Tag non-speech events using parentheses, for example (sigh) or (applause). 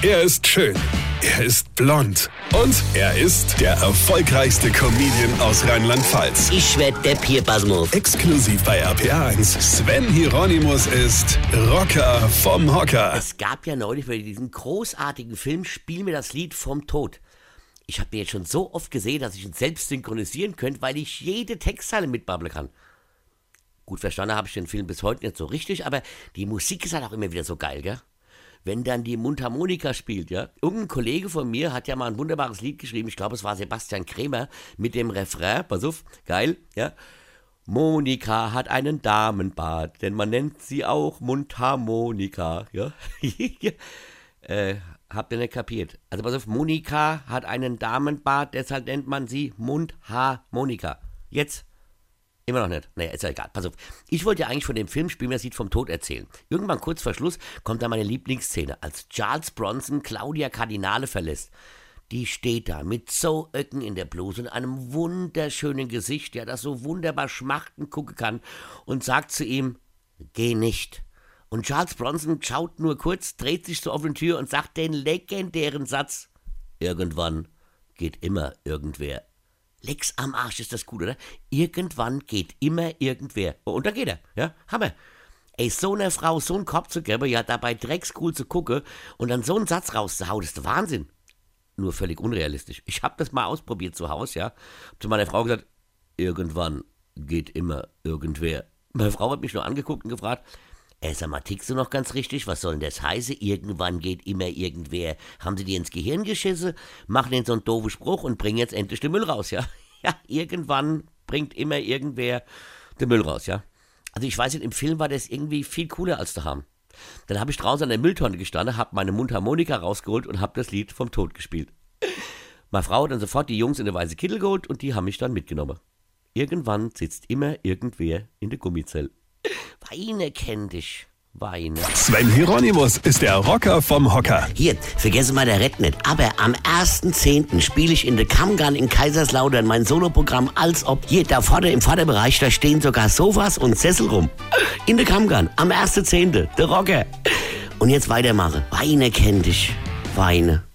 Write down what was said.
Er ist schön. Er ist blond. Und er ist der erfolgreichste Comedian aus Rheinland-Pfalz. Ich werd der Pierpasmus. Exklusiv bei RPA1. Sven Hieronymus ist Rocker vom Hocker. Es gab ja neulich bei diesem großartigen Film Spiel mir das Lied vom Tod. Ich habe mir jetzt schon so oft gesehen, dass ich ihn selbst synchronisieren könnte, weil ich jede Textzeile mitbabbeln kann. Gut verstanden habe ich den Film bis heute nicht so richtig, aber die Musik ist halt auch immer wieder so geil, gell? Wenn dann die Mundharmonika spielt, ja. Irgendein Kollege von mir hat ja mal ein wunderbares Lied geschrieben, ich glaube, es war Sebastian Krämer, mit dem Refrain, pass auf, geil, ja. Monika hat einen Damenbart, denn man nennt sie auch Mundharmonika, ja. (laughs) äh, habt ihr nicht kapiert? Also pass auf, Monika hat einen Damenbart, deshalb nennt man sie Mundharmonika. Jetzt Immer noch nicht. Naja, ist ja egal. Pass auf. Ich wollte ja eigentlich von dem Film Spiel mir sieht vom Tod erzählen. Irgendwann kurz vor Schluss kommt da meine Lieblingsszene, als Charles Bronson Claudia Kardinale verlässt. Die steht da mit so Öcken in der Bluse und einem wunderschönen Gesicht, ja, das so wunderbar schmachten gucken kann und sagt zu ihm, geh nicht. Und Charles Bronson schaut nur kurz, dreht sich zur offenen Tür und sagt den legendären Satz, irgendwann geht immer irgendwer Lex am Arsch ist das gut, oder? Irgendwann geht immer irgendwer. Und da geht er, ja? Hammer. Ey, so eine Frau, so einen Kopf zu geben, ja, dabei dreckscool zu gucken und dann so einen Satz rauszuhauen, das ist Wahnsinn. Nur völlig unrealistisch. Ich hab das mal ausprobiert zu Hause, ja. Hab zu meiner Frau gesagt, irgendwann geht immer irgendwer. Meine Frau hat mich nur angeguckt und gefragt, Ey, sag mal, tickst du noch ganz richtig? Was soll denn das heißen? Irgendwann geht immer irgendwer. Haben sie dir ins Gehirn geschissen? Machen den so einen doofen Spruch und bringen jetzt endlich den Müll raus, ja? (laughs) Ja, irgendwann bringt immer irgendwer den Müll raus, ja? Also ich weiß nicht, im Film war das irgendwie viel cooler als daheim. Dann habe ich draußen an der Mülltonne gestanden, habe meine Mundharmonika rausgeholt und habe das Lied vom Tod gespielt. (laughs) Meine Frau hat dann sofort die Jungs in der weiße Kittel geholt und die haben mich dann mitgenommen. Irgendwann sitzt immer irgendwer in der Gummizelle. Weine kenn dich. Weine. Sven Hieronymus ist der Rocker vom Hocker. Hier, vergesse mal der Red nicht. Aber am 1.10. spiele ich in der Kammgarn in Kaiserslautern mein Soloprogramm als ob. Hier, da vorne im Vorderbereich, da stehen sogar Sofas und Sessel rum. In der Kammgarn, am 1.10. Der Rocker. Und jetzt weitermache. Weine kenn dich. Weine.